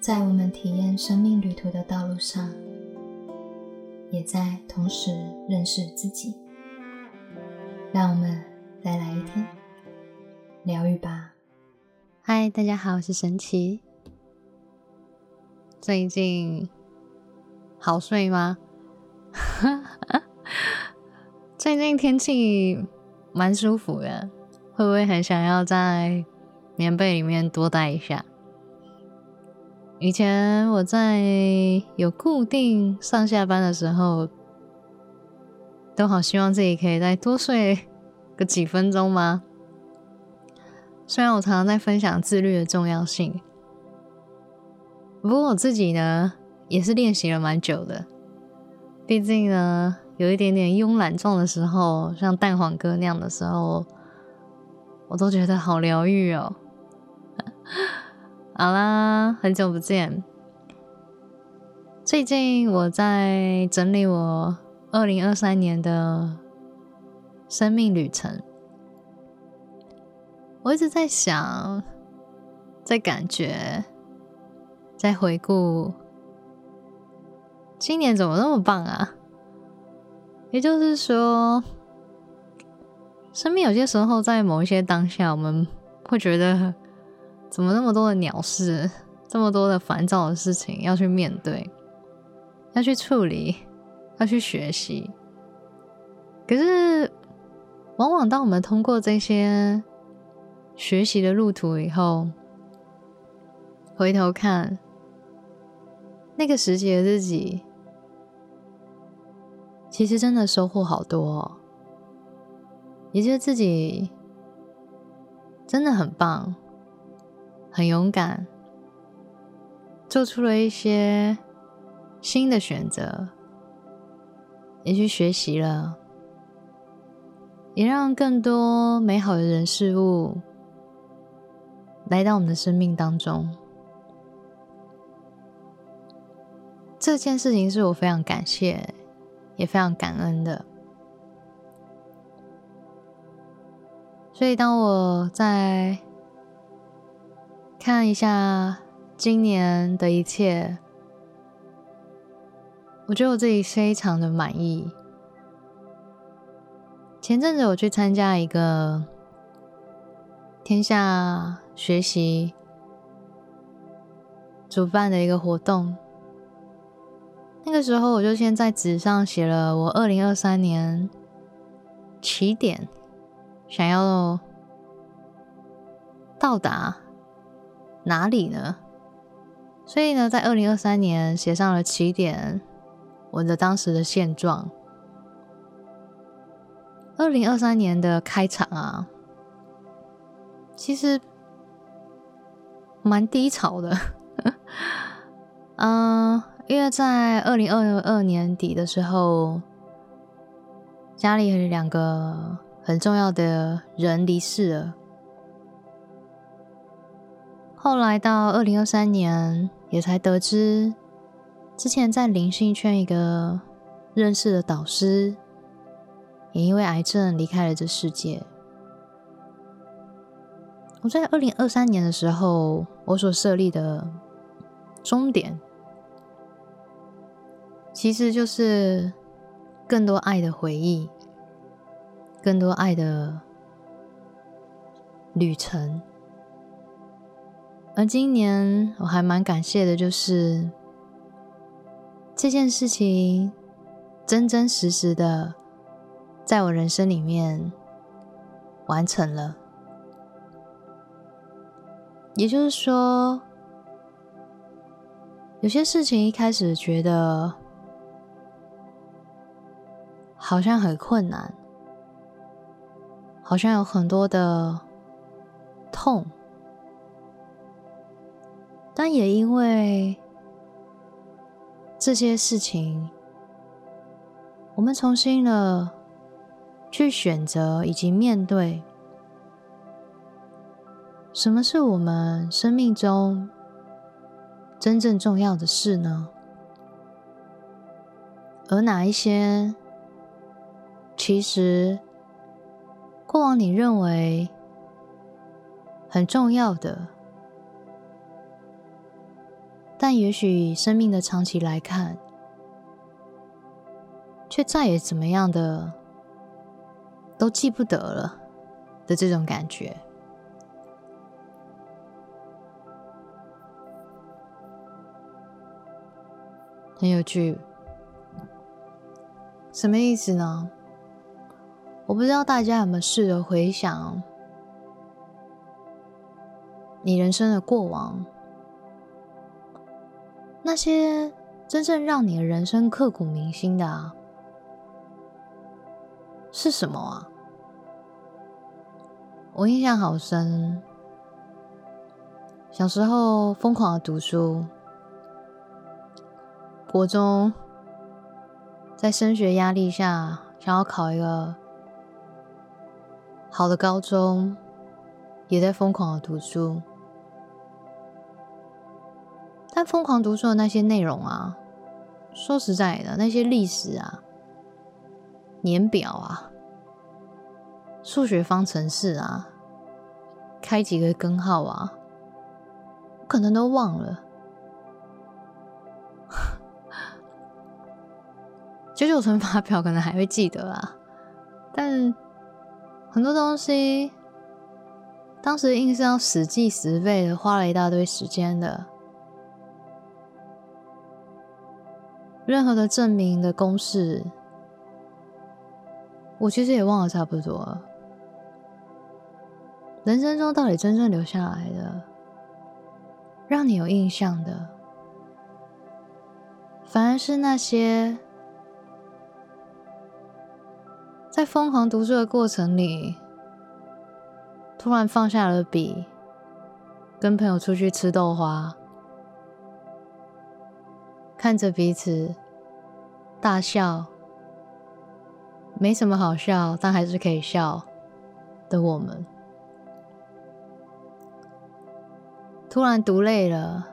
在我们体验生命旅途的道路上，也在同时认识自己。让我们再来一天疗愈吧。嗨，大家好，我是神奇。最近好睡吗？最近天气蛮舒服的，会不会很想要在棉被里面多待一下？以前我在有固定上下班的时候，都好希望自己可以再多睡 个几分钟吗？虽然我常常在分享自律的重要性，不过我自己呢也是练习了蛮久的。毕竟呢，有一点点慵懒状的时候，像蛋黄哥那样的时候，我都觉得好疗愈哦。好啦，很久不见。最近我在整理我二零二三年的生命旅程，我一直在想，在感觉，在回顾，今年怎么那么棒啊？也就是说，生命有些时候在某一些当下，我们会觉得。怎么那么多的鸟事，这么多的烦躁的事情要去面对，要去处理，要去学习。可是，往往当我们通过这些学习的路途以后，回头看那个时节的自己，其实真的收获好多，哦也觉得自己真的很棒。很勇敢，做出了一些新的选择，也去学习了，也让更多美好的人事物来到我们的生命当中。这件事情是我非常感谢，也非常感恩的。所以，当我在看一下今年的一切，我觉得我自己非常的满意。前阵子我去参加一个天下学习主办的一个活动，那个时候我就先在纸上写了我二零二三年起点想要到达。哪里呢？所以呢，在二零二三年写上了起点，我的当时的现状。二零二三年的开场啊，其实蛮低潮的。嗯，因为在二零二二年底的时候，家里有两个很重要的人离世了。后来到二零二三年，也才得知，之前在灵性圈一个认识的导师，也因为癌症离开了这世界。我在二零二三年的时候，我所设立的终点，其实就是更多爱的回忆，更多爱的旅程。而今年我还蛮感谢的，就是这件事情真真实实的在我人生里面完成了。也就是说，有些事情一开始觉得好像很困难，好像有很多的痛。但也因为这些事情，我们重新了去选择以及面对，什么是我们生命中真正重要的事呢？而哪一些其实过往你认为很重要的？但也许生命的长期来看，却再也怎么样的都记不得了的这种感觉，很有趣。什么意思呢？我不知道大家有没有试着回想你人生的过往。那些真正让你的人生刻骨铭心的，是什么啊？我印象好深，小时候疯狂的读书，国中在升学压力下，想要考一个好的高中，也在疯狂的读书。疯狂读书的那些内容啊，说实在的，那些历史啊、年表啊、数学方程式啊、开几个根号啊，我可能都忘了。九九乘法表可能还会记得啊，但很多东西，当时硬是要死记死背的，花了一大堆时间的。任何的证明的公式，我其实也忘了差不多。人生中到底真正留下来的，让你有印象的，反而是那些在疯狂读书的过程里，突然放下了笔，跟朋友出去吃豆花。看着彼此大笑，没什么好笑，但还是可以笑的我们，突然读累了，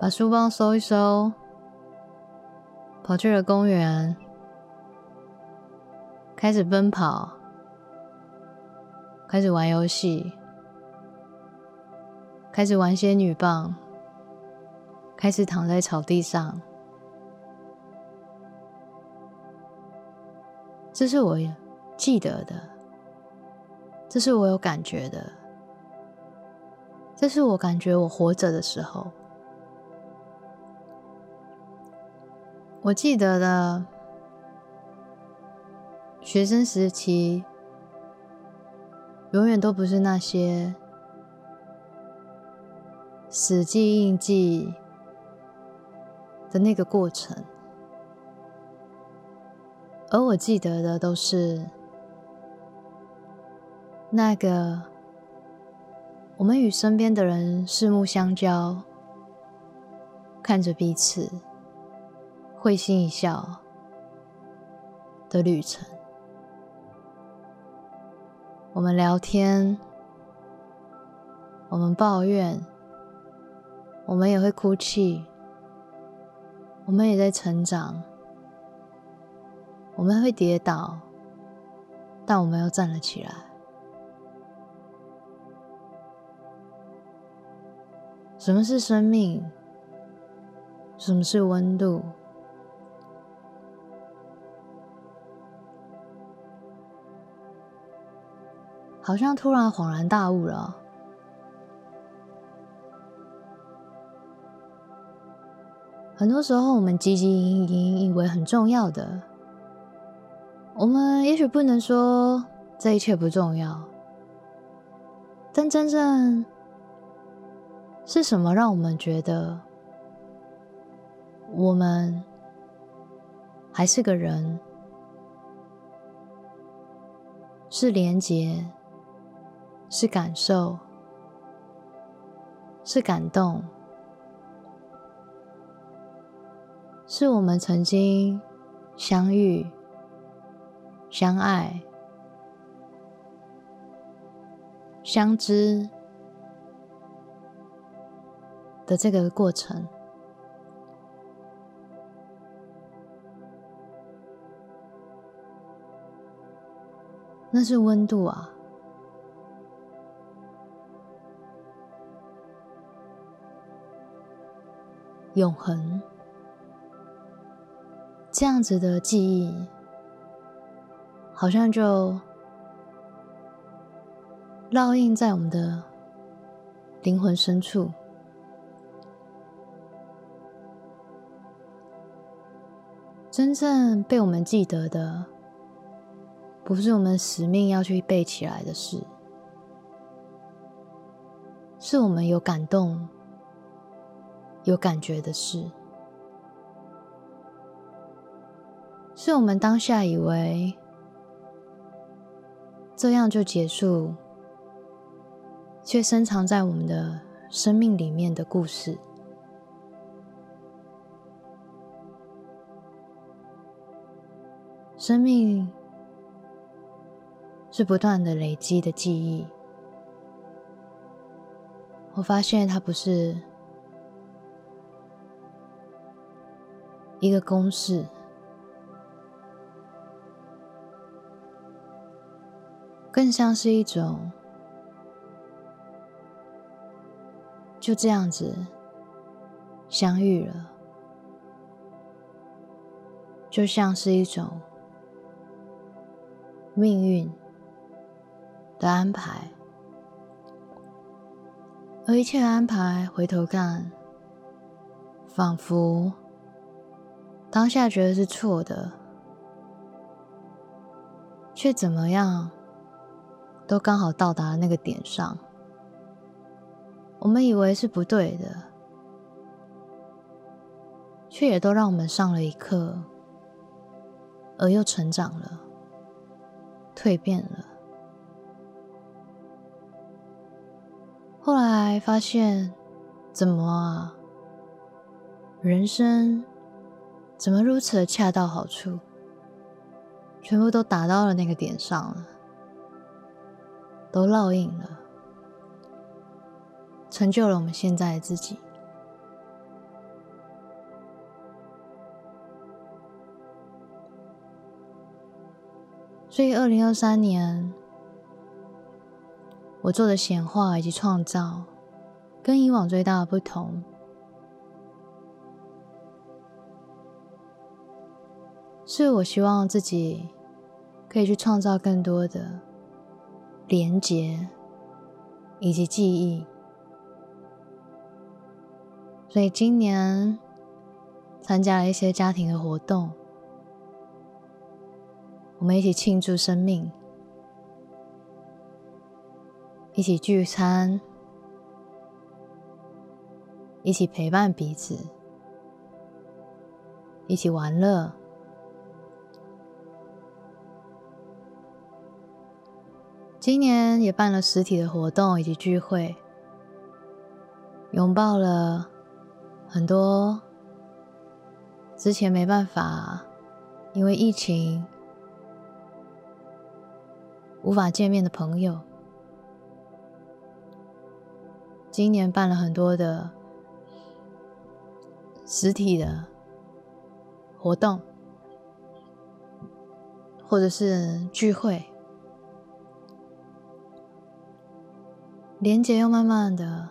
把书包收一收，跑去了公园，开始奔跑，开始玩游戏，开始玩仙女棒。开始躺在草地上，这是我记得的，这是我有感觉的，这是我感觉我活着的时候。我记得的学生时期，永远都不是那些死记硬记。的那个过程，而我记得的都是那个我们与身边的人四目相交，看着彼此会心一笑的旅程。我们聊天，我们抱怨，我们也会哭泣。我们也在成长，我们会跌倒，但我们又站了起来。什么是生命？什么是温度？好像突然恍然大悟了。很多时候，我们汲汲营营，以为很重要的，我们也许不能说这一切不重要，但真正是什么让我们觉得我们还是个人，是连接，是感受，是感动。是我们曾经相遇、相爱、相知的这个过程，那是温度啊！永恒，这样子的记忆，好像就烙印在我们的灵魂深处。真正被我们记得的，不是我们使命要去背起来的事，是我们有感动、有感觉的事，是我们当下以为这样就结束，却深藏在我们的生命里面的故事。生命是不断的累积的记忆。我发现它不是一个公式，更像是一种就这样子相遇了，就像是一种。命运的安排，而一切安排，回头看，仿佛当下觉得是错的，却怎么样都刚好到达了那个点上。我们以为是不对的，却也都让我们上了一课，而又成长了。蜕变了。后来发现，怎么啊？人生怎么如此的恰到好处？全部都打到了那个点上了，都烙印了，成就了我们现在的自己。所以，二零二三年我做的显化以及创造，跟以往最大的不同，是我希望自己可以去创造更多的连结以及记忆。所以，今年参加了一些家庭的活动。我们一起庆祝生命，一起聚餐，一起陪伴彼此，一起玩乐。今年也办了实体的活动以及聚会，拥抱了很多之前没办法因为疫情。无法见面的朋友，今年办了很多的实体的活动，或者是聚会，连接又慢慢的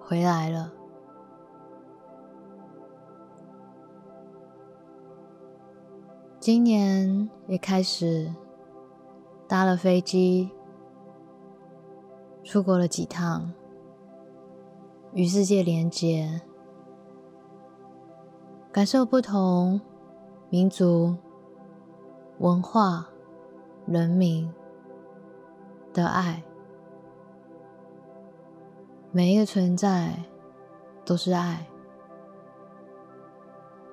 回来了。今年也开始。搭了飞机，出国了几趟，与世界连接，感受不同民族、文化、人民的爱。每一个存在都是爱，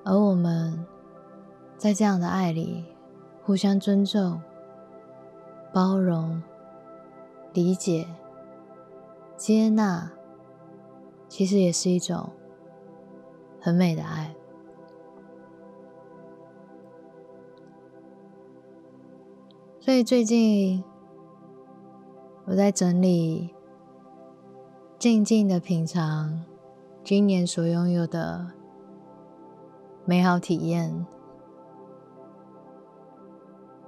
而我们在这样的爱里互相尊重。包容、理解、接纳，其实也是一种很美的爱。所以最近我在整理，静静的品尝今年所拥有的美好体验，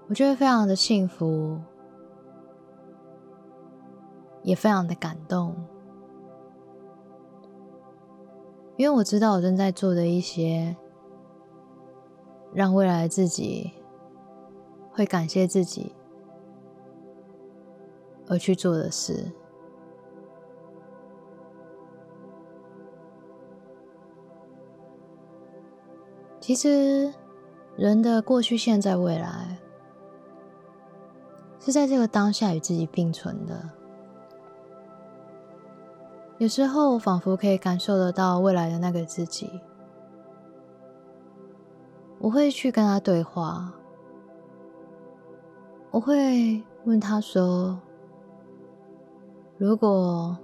我觉得非常的幸福。也非常的感动，因为我知道我正在做的一些让未来自己会感谢自己而去做的事。其实，人的过去、现在、未来，是在这个当下与自己并存的。有时候，我仿佛可以感受得到未来的那个自己，我会去跟他对话，我会问他说：“如果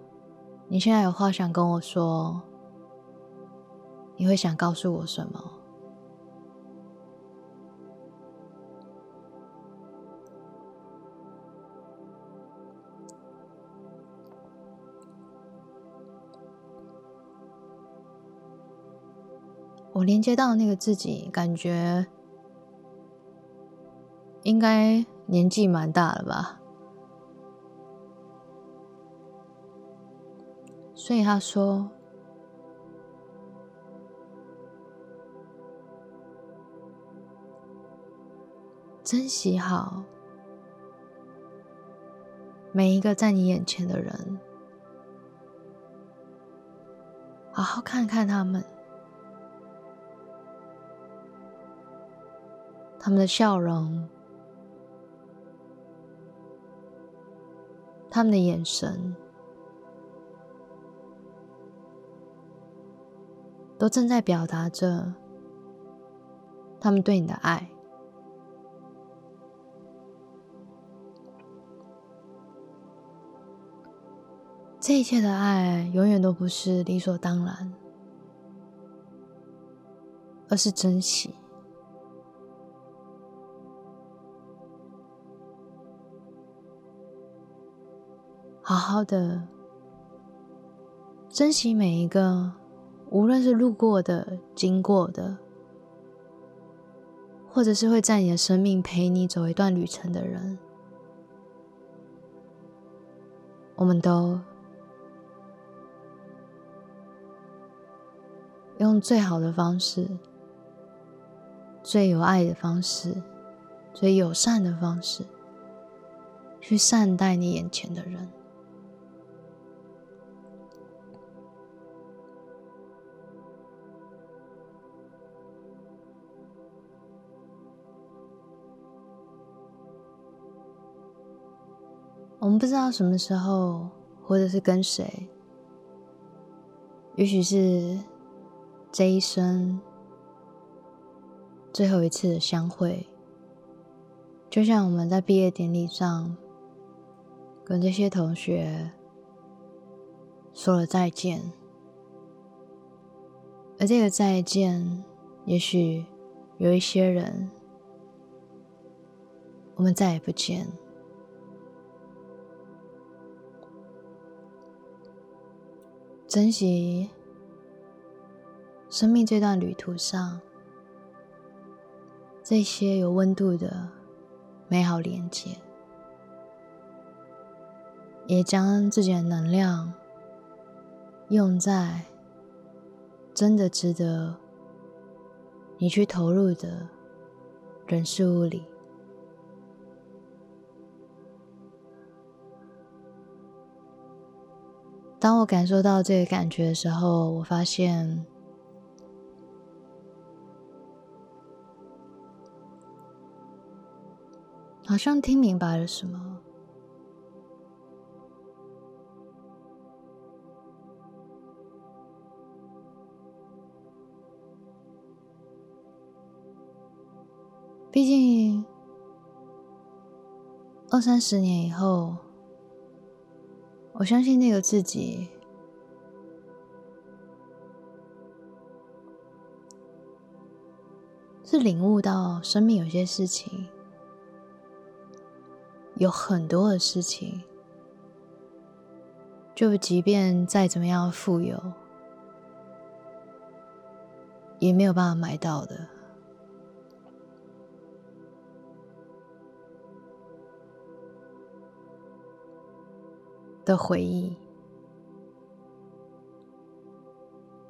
你现在有话想跟我说，你会想告诉我什么？”我连接到那个自己，感觉应该年纪蛮大了吧？所以他说：“珍惜好每一个在你眼前的人，好好看看他们。”他们的笑容，他们的眼神，都正在表达着他们对你的爱。这一切的爱，永远都不是理所当然，而是珍惜。好好的珍惜每一个，无论是路过的、经过的，或者是会在你的生命陪你走一段旅程的人，我们都用最好的方式、最有爱的方式、最友善的方式去善待你眼前的人。我们不知道什么时候，或者是跟谁，也许是这一生最后一次的相会，就像我们在毕业典礼上跟这些同学说了再见，而这个再见，也许有一些人，我们再也不见。珍惜生命这段旅途上这些有温度的美好连接，也将自己的能量用在真的值得你去投入的人事物里。当我感受到这个感觉的时候，我发现，好像听明白了什么。毕竟，二三十年以后。我相信那个自己是领悟到生命有些事情，有很多的事情，就即便再怎么样富有，也没有办法买到的。的回忆，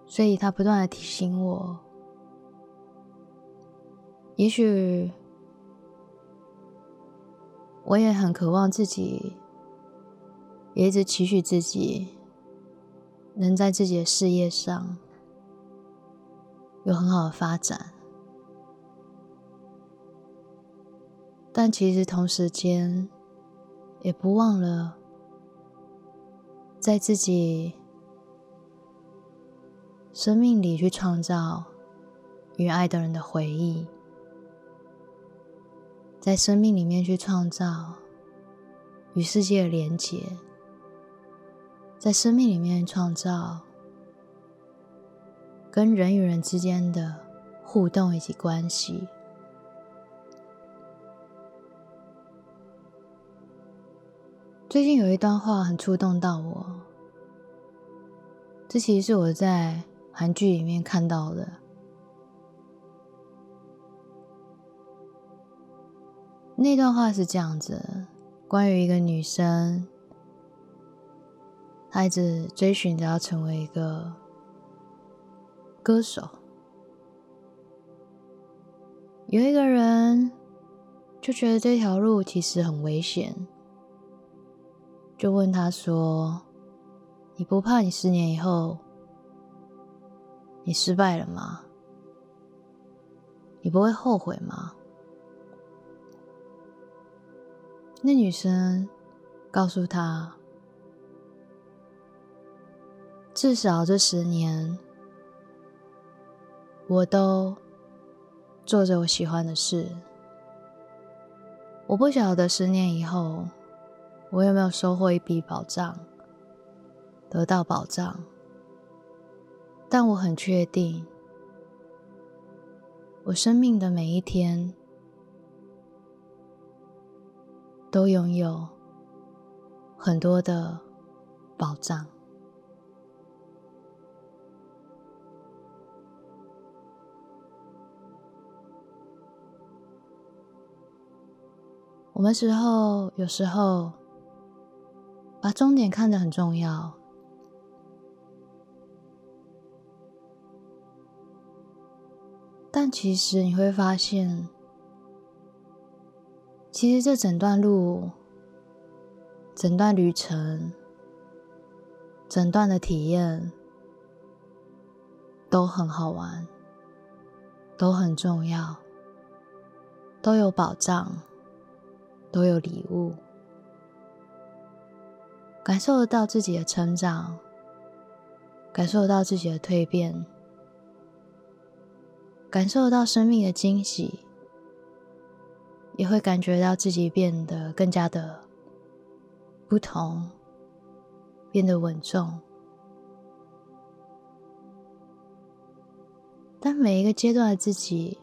所以他不断的提醒我，也许我也很渴望自己，也一直期许自己能在自己的事业上有很好的发展，但其实同时间也不忘了在自己。生命里去创造与爱的人的回忆，在生命里面去创造与世界的连结，在生命里面创造跟人与人之间的互动以及关系。最近有一段话很触动到我，这其实是我在。韩剧里面看到的那段话是这样子：关于一个女生，她一直追寻着要成为一个歌手。有一个人就觉得这条路其实很危险，就问他说：“你不怕你十年以后？”你失败了吗？你不会后悔吗？那女生告诉他：“至少这十年，我都做着我喜欢的事。我不晓得十年以后，我有没有收获一笔保障，得到保障。”但我很确定，我生命的每一天都拥有很多的保障。我们时候有时候把终点看得很重要。但其实你会发现，其实这整段路、整段旅程、整段的体验都很好玩，都很重要，都有保障，都有礼物，感受得到自己的成长，感受得到自己的蜕变。感受得到生命的惊喜，也会感觉到自己变得更加的不同，变得稳重。但每一个阶段的自己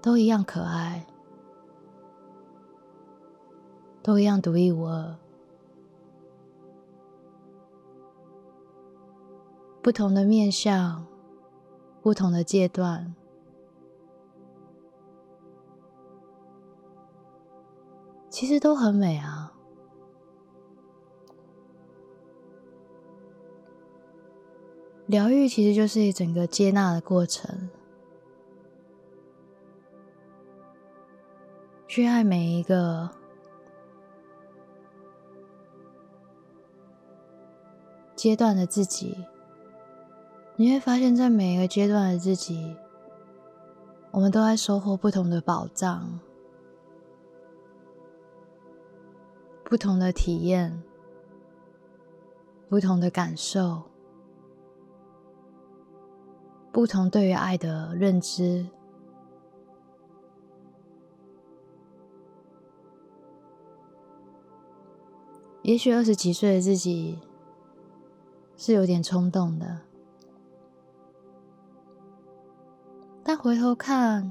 都一样可爱，都一样独一无二。不同的面相。不同的阶段，其实都很美啊。疗愈其实就是一整个接纳的过程，去爱每一个阶段的自己。你会发现在每一个阶段的自己，我们都在收获不同的宝藏、不同的体验、不同的感受、不同对于爱的认知。也许二十几岁的自己是有点冲动的。但回头看，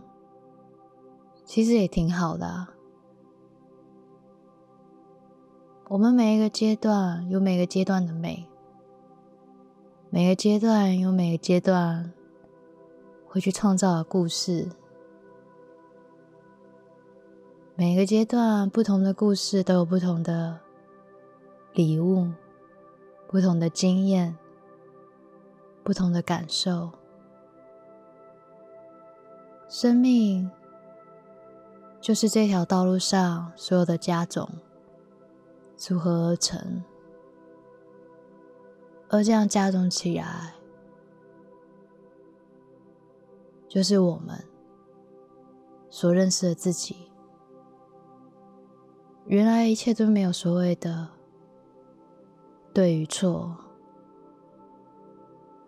其实也挺好的。我们每一个阶段有每个阶段的美，每个阶段有每个阶段会去创造的故事，每个阶段不同的故事都有不同的礼物，不同的经验，不同的感受。生命就是这条道路上所有的加种组合而成，而这样加种起来，就是我们所认识的自己。原来一切都没有所谓的对与错，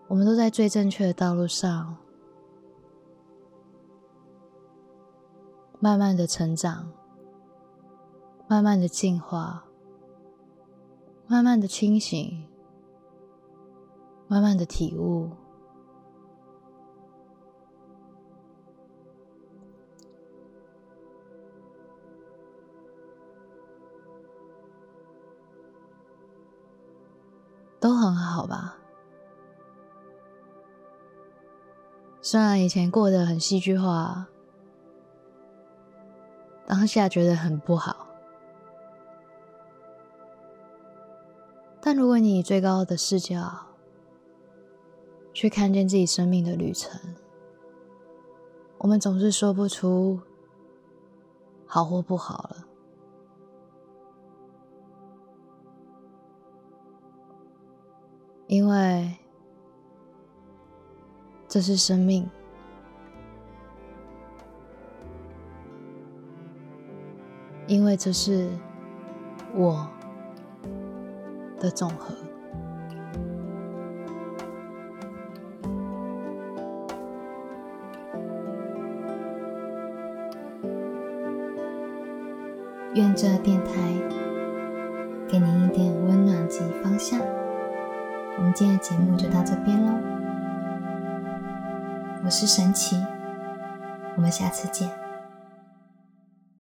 我们都在最正确的道路上。慢慢的成长，慢慢的进化，慢慢的清醒，慢慢的体悟，都很好吧？虽然以前过得很戏剧化。当下觉得很不好，但如果你以最高的视角去看见自己生命的旅程，我们总是说不出好或不好了，因为这是生命。因为这是我的总和。愿这电台给您一点温暖及方向。我们今天的节目就到这边喽。我是神奇，我们下次见。